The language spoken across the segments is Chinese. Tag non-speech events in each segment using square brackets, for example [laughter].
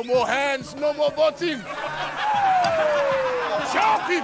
No more hands, no more voting. Shout him.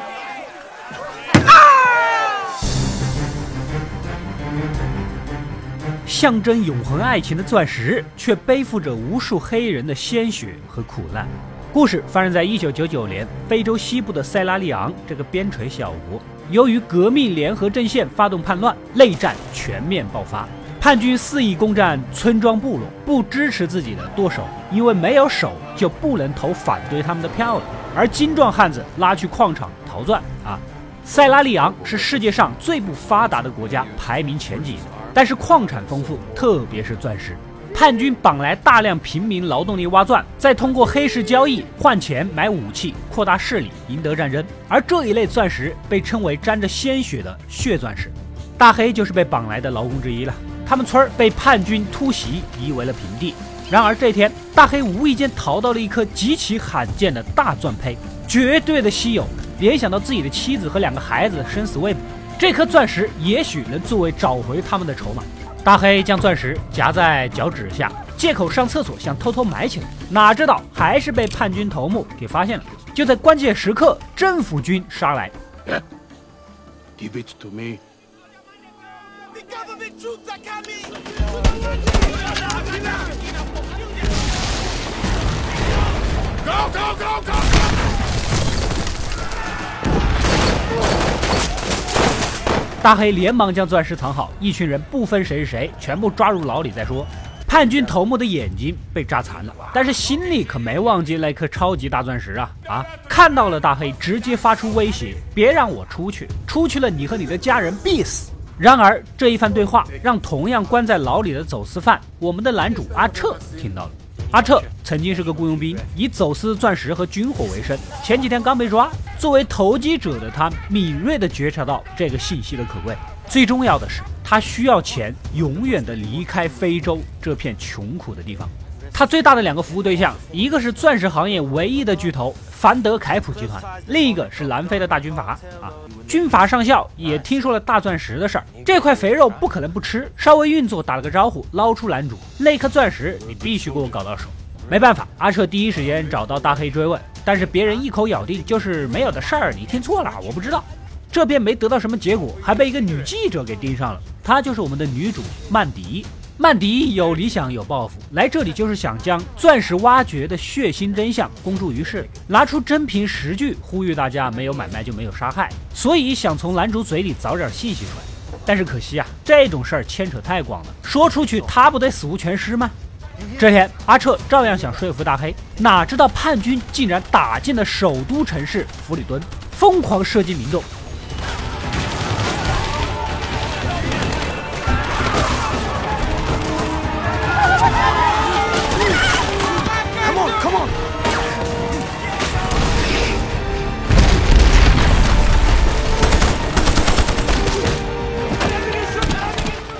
象征永恒爱情的钻石，却背负着无数黑人的鲜血和苦难。故事发生在一九九九年，非洲西部的塞拉利昂这个边陲小国，由于革命联合阵线发动叛乱，内战全面爆发。叛军肆意攻占村庄部落，不支持自己的剁手，因为没有手就不能投反对他们的票了。而精壮汉子拉去矿场淘钻啊！塞拉利昂是世界上最不发达的国家，排名前几，但是矿产丰富，特别是钻石。叛军绑来大量平民劳动力挖钻，再通过黑市交易换钱买武器，扩大势力，赢得战争。而这一类钻石被称为沾着鲜血的血钻石。大黑就是被绑来的劳工之一了。他们村儿被叛军突袭，夷为了平地。然而这天，大黑无意间淘到了一颗极其罕见的大钻胚，绝对的稀有。联想到自己的妻子和两个孩子生死未卜，这颗钻石也许能作为找回他们的筹码。大黑将钻石夹在脚趾下，借口上厕所想偷偷埋起来，哪知道还是被叛军头目给发现了。就在关键时刻，政府军杀来。Give it to me. Go, go, go, go, go! [laughs] 大黑连忙将钻石藏好，一群人不分谁是谁，全部抓入牢里再说。叛军头目的眼睛被扎残了，但是心里可没忘记那颗超级大钻石啊啊！看到了大黑，直接发出威胁：别让我出去，出去了你和你的家人必死。然而这一番对话让同样关在牢里的走私犯，我们的男主阿彻听到了。阿彻曾经是个雇佣兵，以走私钻石和军火为生。前几天刚被抓。作为投机者的他，敏锐地觉察到这个信息的可贵。最重要的是，他需要钱，永远地离开非洲这片穷苦的地方。他最大的两个服务对象，一个是钻石行业唯一的巨头凡德凯普集团，另一个是南非的大军阀。啊，军阀上校也听说了大钻石的事儿，这块肥肉不可能不吃，稍微运作打了个招呼，捞出男主那颗钻石，你必须给我搞到手。没办法，阿彻第一时间找到大黑追问，但是别人一口咬定就是没有的事儿，你听错了，我不知道。这边没得到什么结果，还被一个女记者给盯上了，她就是我们的女主曼迪。曼迪有理想有抱负，来这里就是想将钻石挖掘的血腥真相公诸于世，拿出真凭实据呼吁大家：没有买卖就没有杀害。所以想从男主嘴里找点信息出来，但是可惜啊，这种事儿牵扯太广了，说出去他不得死无全尸吗？这天，阿彻照样想说服大黑，哪知道叛军竟然打进了首都城市弗里敦，疯狂射击民众。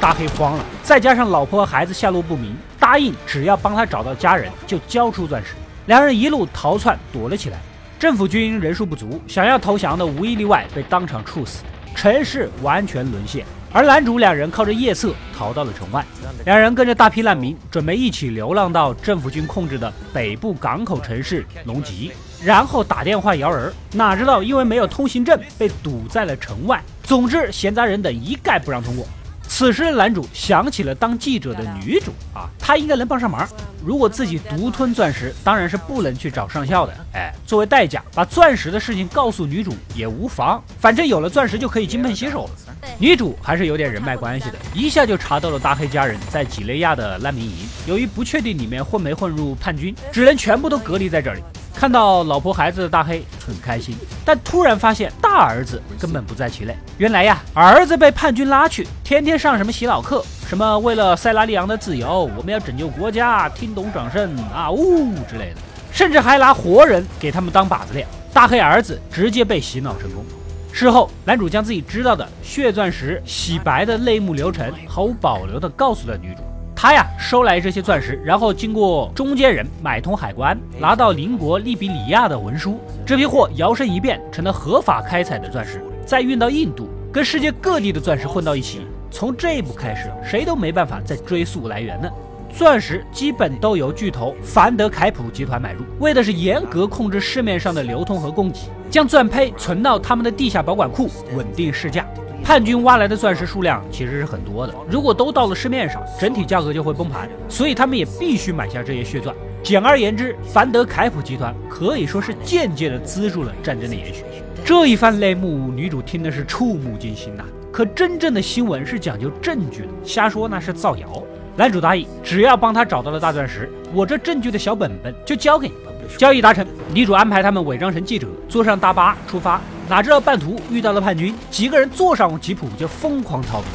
大黑慌了，再加上老婆和孩子下落不明，答应只要帮他找到家人，就交出钻石。两人一路逃窜，躲了起来。政府军人数不足，想要投降的无一例外被当场处死，城市完全沦陷。而男主两人靠着夜色逃到了城外，两人跟着大批难民，准备一起流浪到政府军控制的北部港口城市龙吉，然后打电话摇人。哪知道因为没有通行证，被堵在了城外。总之，闲杂人等一概不让通过。此时的男主想起了当记者的女主啊，她应该能帮上忙。如果自己独吞钻石，当然是不能去找上校的。哎，作为代价，把钻石的事情告诉女主也无妨，反正有了钻石就可以金盆洗手了。女主还是有点人脉关系的，一下就查到了大黑家人在几内亚的难民营。由于不确定里面混没混入叛军，只能全部都隔离在这里。看到老婆孩子的大黑很开心，但突然发现大儿子根本不在其内。原来呀，儿子被叛军拉去，天天上什么洗脑课，什么为了塞拉利昂的自由，我们要拯救国家，听懂掌声啊呜之类的，甚至还拿活人给他们当靶子练。大黑儿子直接被洗脑成功。事后，男主将自己知道的血钻石洗白的内幕流程毫无保留地告诉了女主。他呀收来这些钻石，然后经过中间人买通海关，拿到邻国利比里亚的文书，这批货摇身一变成了合法开采的钻石，再运到印度，跟世界各地的钻石混到一起。从这一步开始，谁都没办法再追溯来源了。钻石基本都由巨头凡德凯普集团买入，为的是严格控制市面上的流通和供给，将钻胚存到他们的地下保管库，稳定市价。叛军挖来的钻石数量其实是很多的，如果都到了市面上，整体价格就会崩盘，所以他们也必须买下这些血钻。简而言之，凡德凯普集团可以说是间接的资助了战争的延续。这一番内幕，女主听的是触目惊心呐。可真正的新闻是讲究证据的，瞎说那是造谣。男主答应，只要帮他找到了大钻石，我这证据的小本本就交给你。交易达成，女主安排他们伪装成记者，坐上大巴出发。哪知道半途遇到了叛军，几个人坐上吉普就疯狂逃避。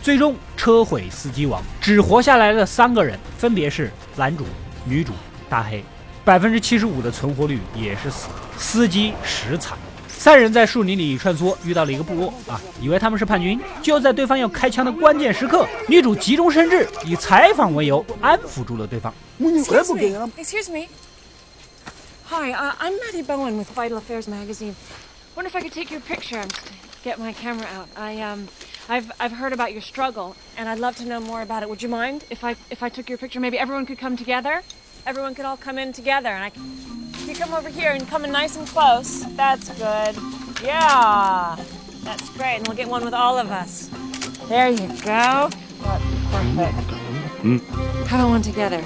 最终车毁司机亡，只活下来的三个人分别是男主、女主、大黑，百分之七十五的存活率也是死，司机实惨。三人在树林里穿梭，遇到了一个部落啊，以为他们是叛军。就在对方要开枪的关键时刻，女主急中生智，以采访为由安抚住了对方。Excuse me. Excuse me. Hi, uh, I'm Maddie Bowen with Vital Affairs magazine. Wonder if I could take your picture. I'm just get my camera out. I um, I've I've heard about your struggle, and I'd love to know more about it. Would you mind if I if I took your picture? Maybe everyone could come together. Everyone could all come in together, and I. You come over here and come in nice and close. That's good. Yeah. That's great. And we'll get one with all of us. There you go. That's perfect. Have one together.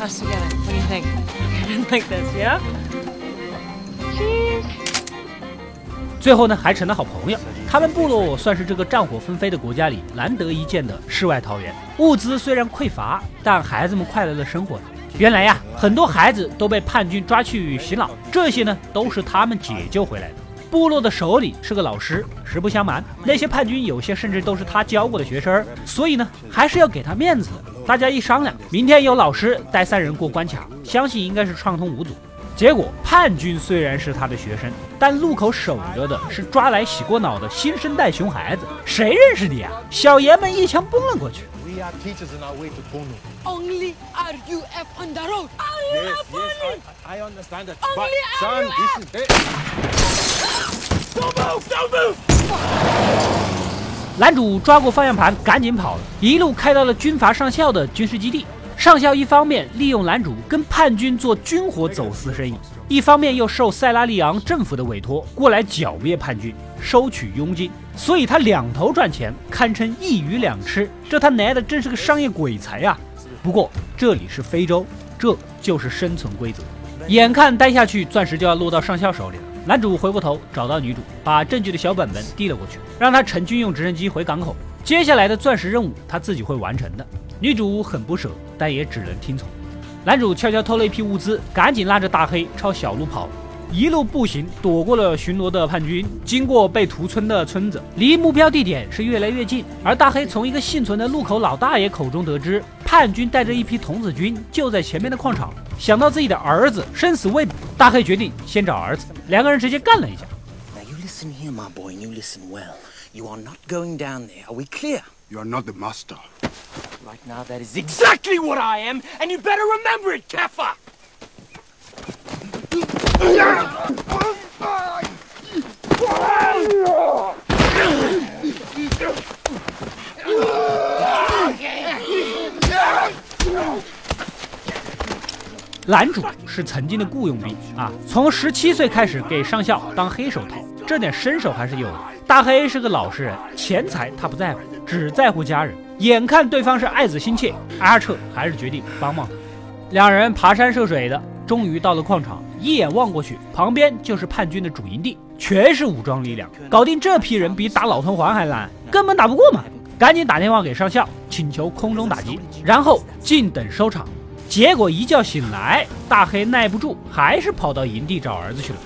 Us together. What do you think? [laughs] like this, yeah? Cheers. 最后呢，还成了好朋友。他们部落算是这个战火纷飞的国家里难得一见的世外桃源。物资虽然匮乏，但孩子们快乐的生活。 原来呀，很多孩子都被叛军抓去洗脑，这些呢都是他们解救回来的。部落的首领是个老师，实不相瞒，那些叛军有些甚至都是他教过的学生，所以呢还是要给他面子。大家一商量，明天有老师带三人过关卡，相信应该是畅通无阻。结果叛军虽然是他的学生，但路口守着的是抓来洗过脑的新生代熊孩子，谁认识你啊？小爷们一枪崩了过去。We are teachers in our way to Bono. Only RUF on the road. Yes, RUF yes, only. I, I understand that. Only but, son, this is it. Don't move! Don't move! 男主抓过方向盘，赶紧跑了，一路开到了军阀上校的军事基地。上校一方面利用男主跟叛军做军火走私生意，一方面又受塞拉利昂政府的委托过来剿灭叛军，收取佣金。所以他两头赚钱，堪称一鱼两吃。这他来的真是个商业鬼才呀！不过这里是非洲，这就是生存规则。眼看待下去，钻石就要落到上校手里了。男主回过头找到女主，把证据的小本本递了过去，让他乘军用直升机回港口。接下来的钻石任务他自己会完成的。女主很不舍，但也只能听从。男主悄悄偷了一批物资，赶紧拉着大黑朝小路跑。一路步行，躲过了巡逻的叛军，经过被屠村的村子，离目标地点是越来越近。而大黑从一个幸存的路口老大爷口中得知，叛军带着一批童子军就在前面的矿场。想到自己的儿子生死未卜，大黑决定先找儿子。两个人直接干了一架。男主是曾经的雇佣兵啊，从十七岁开始给上校当黑手套，这点身手还是有的。大黑是个老实人，钱财他不在乎，只在乎家人。眼看对方是爱子心切，阿彻还是决定帮帮他。两人爬山涉水的，终于到了矿场。一眼望过去，旁边就是叛军的主营地，全是武装力量。搞定这批人比打老团环还难，根本打不过嘛！赶紧打电话给上校，请求空中打击，然后静等收场。结果一觉醒来，大黑耐不住，还是跑到营地找儿子去了。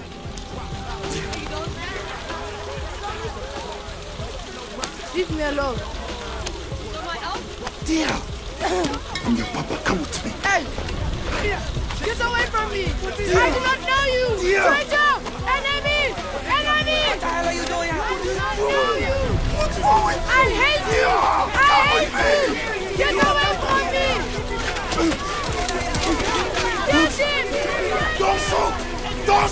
Get away from me! I do not know you! Dear! Traitor! Enemy! Enemy! What the hell are you doing? I do not know you! What's wrong with I hate you! I hate you! Get away from me! Get him! Don't shoot! Don't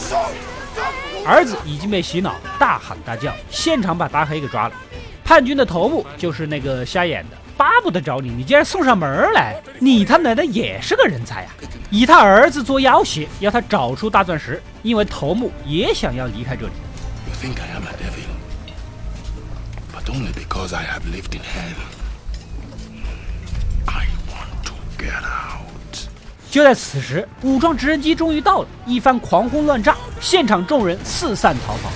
儿子已经被洗脑，大喊大叫，现场把大黑给抓了。叛军的头目就是那个瞎眼的，巴不得找你，你竟然送上门来，你他奶奶也是个人才呀！以他儿子做要挟，要他找出大钻石，因为头目也想要离开这里。You think I am a devil, but only because I have lived in hell. I want to get out. 就在此时，武装直升机终于到了，一番狂轰乱炸，现场众人四散逃跑。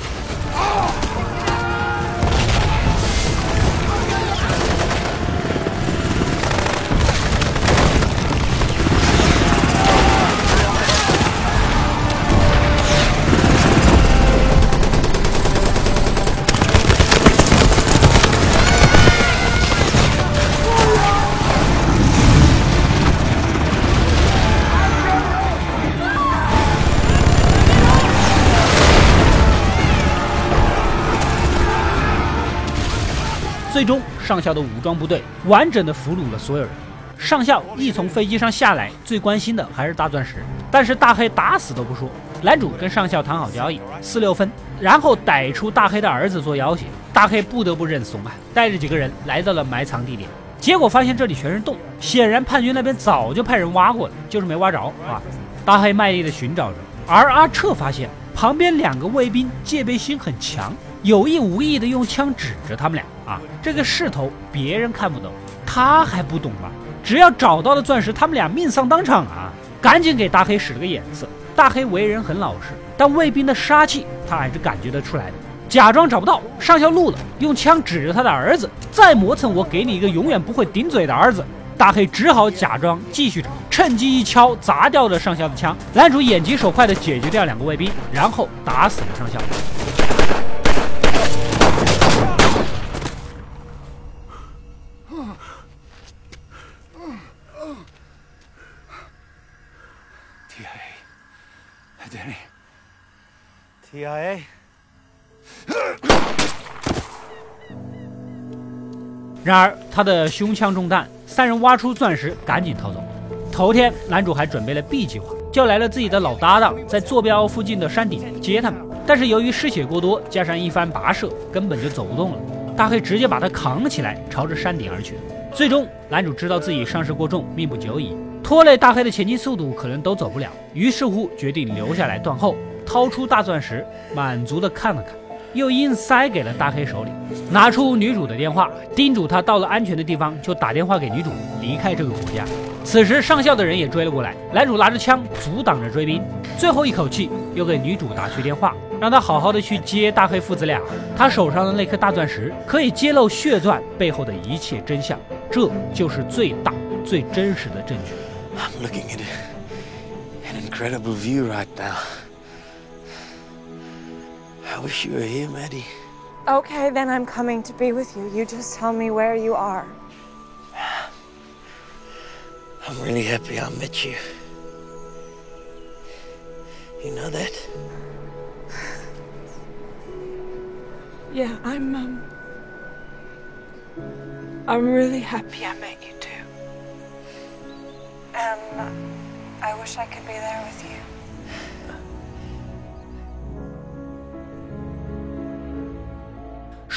上校的武装部队完整的俘虏了所有人。上校一从飞机上下来，最关心的还是大钻石，但是大黑打死都不说。男主跟上校谈好交易，四六分，然后逮出大黑的儿子做要挟，大黑不得不认怂啊，带着几个人来到了埋藏地点，结果发现这里全是洞，显然叛军那边早就派人挖过了，就是没挖着啊。大黑卖力的寻找着，而阿彻发现旁边两个卫兵戒备心很强，有意无意的用枪指着他们俩啊，这个势头别人看不懂，他还不懂吗？只要找到了钻石，他们俩命丧当场啊！赶紧给大黑使了个眼色。大黑为人很老实，但卫兵的杀气他还是感觉得出来的。假装找不到，上校怒了，用枪指着他的儿子，再磨蹭，我给你一个永远不会顶嘴的儿子。大黑只好假装继续找，趁机一敲砸掉了上校的枪。男主眼疾手快的解决掉两个卫兵，然后打死了上校。TIA? 然而他的胸腔中弹，三人挖出钻石，赶紧逃走。头天，男主还准备了 B 计划，叫来了自己的老搭档，在坐标附近的山顶接他们。但是由于失血过多，加上一番跋涉，根本就走不动了。大黑直接把他扛了起来，朝着山顶而去。最终，男主知道自己伤势过重，命不久矣，拖累大黑的前进速度可能都走不了，于是乎决定留下来断后，掏出大钻石，满足的看了看，又硬塞给了大黑手里，拿出女主的电话，叮嘱他到了安全的地方就打电话给女主，离开这个国家。此时上校的人也追了过来，男主拿着枪阻挡着追兵，最后一口气又给女主打去电话，让她好好的去接大黑父子俩。他手上的那颗大钻石可以揭露血钻背后的一切真相，这就是最大、最真实的证据。I'm looking at an incredible view right now. I wish you were here, Maddie. Okay, then I'm coming to be with you. You just tell me where you are. I'm really happy I met you. You know that? Yeah, I'm, um. I'm really happy I met you too. And uh, I wish I could be there with you.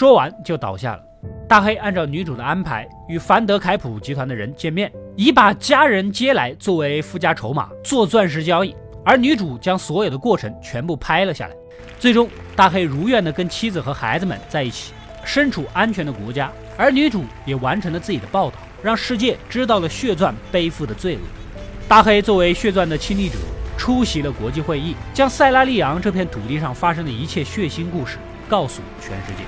说完就倒下了。大黑按照女主的安排，与凡德凯普集团的人见面，以把家人接来作为附加筹码，做钻石交易。而女主将所有的过程全部拍了下来。最终，大黑如愿的跟妻子和孩子们在一起，身处安全的国家。而女主也完成了自己的报道，让世界知道了血钻背负的罪恶。大黑作为血钻的亲历者，出席了国际会议，将塞拉利昂这片土地上发生的一切血腥故事告诉全世界。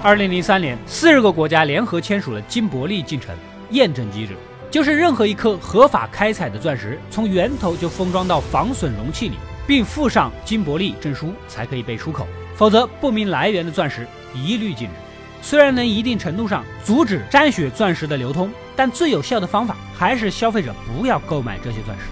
二零零三年，四十个国家联合签署了金伯利进程验证机制，就是任何一颗合法开采的钻石，从源头就封装到防损容器里，并附上金伯利证书，才可以被出口，否则不明来源的钻石一律禁止。虽然能一定程度上阻止沾血钻石的流通，但最有效的方法还是消费者不要购买这些钻石。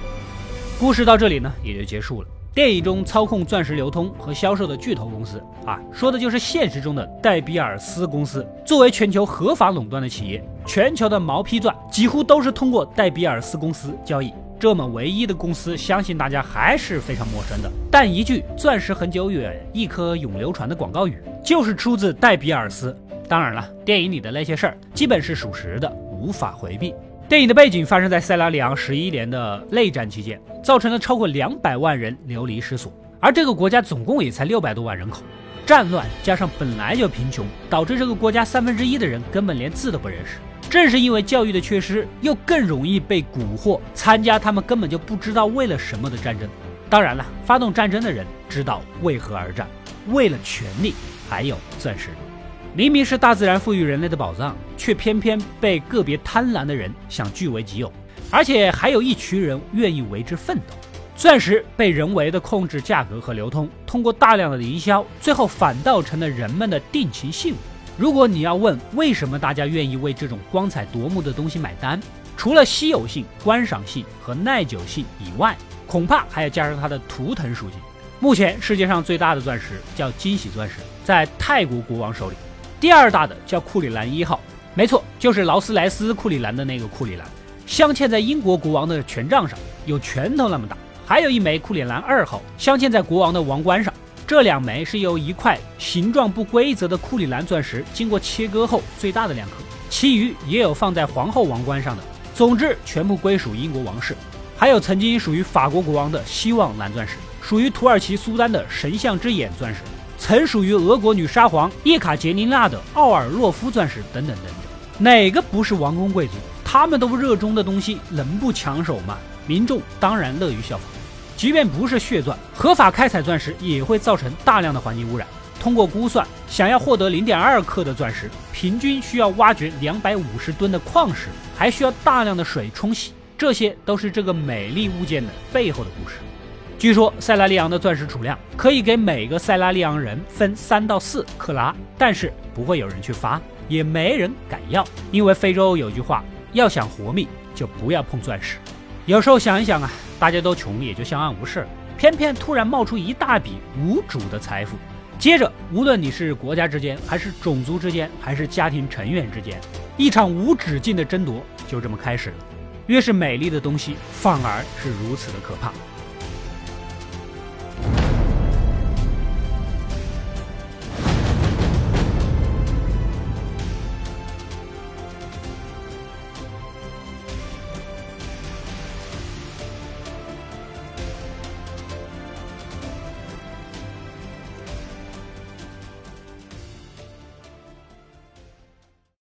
故事到这里呢，也就结束了。电影中操控钻石流通和销售的巨头公司啊，说的就是现实中的戴比尔斯公司。作为全球合法垄断的企业，全球的毛坯钻几乎都是通过戴比尔斯公司交易。这么唯一的公司，相信大家还是非常陌生的。但一句“钻石很久远，一颗永流传”的广告语，就是出自戴比尔斯。当然了，电影里的那些事儿基本是属实的，无法回避。电影的背景发生在塞拉利昂十一年的内战期间，造成了超过两百万人流离失所，而这个国家总共也才六百多万人口。战乱加上本来就贫穷，导致这个国家三分之一的人根本连字都不认识。正是因为教育的缺失，又更容易被蛊惑参加他们根本就不知道为了什么的战争。当然了，发动战争的人知道为何而战，为了权力，还有钻石。明明是大自然赋予人类的宝藏，却偏偏被个别贪婪的人想据为己有，而且还有一群人愿意为之奋斗。钻石被人为的控制价格和流通，通过大量的营销，最后反倒成了人们的定情信物。如果你要问为什么大家愿意为这种光彩夺目的东西买单，除了稀有性、观赏性和耐久性以外，恐怕还要加上它的图腾属性。目前世界上最大的钻石叫惊喜钻石，在泰国国王手里。第二大的叫库里兰一号，没错，就是劳斯莱斯库里兰的那个库里兰，镶嵌在英国国王的权杖上，有拳头那么大。还有一枚库里兰二号，镶嵌在国王的王冠上。这两枚是由一块形状不规则的库里兰钻石经过切割后最大的两颗，其余也有放在皇后王冠上的。总之，全部归属英国王室。还有曾经属于法国国王的希望蓝钻石，属于土耳其苏丹的神像之眼钻石。曾属于俄国女沙皇叶卡捷琳娜的奥尔洛夫钻石等等等等，哪个不是王公贵族？他们都热衷的东西，能不抢手吗？民众当然乐于效仿。即便不是血钻，合法开采钻石也会造成大量的环境污染。通过估算，想要获得零点二克的钻石，平均需要挖掘两百五十吨的矿石，还需要大量的水冲洗。这些都是这个美丽物件的背后的故事。据说塞拉利昂的钻石储量可以给每个塞拉利昂人分三到四克拉，但是不会有人去发，也没人敢要，因为非洲有句话，要想活命就不要碰钻石。有时候想一想啊，大家都穷也就相安无事，偏偏突然冒出一大笔无主的财富，接着无论你是国家之间，还是种族之间，还是家庭成员之间，一场无止境的争夺就这么开始了。越是美丽的东西，反而是如此的可怕。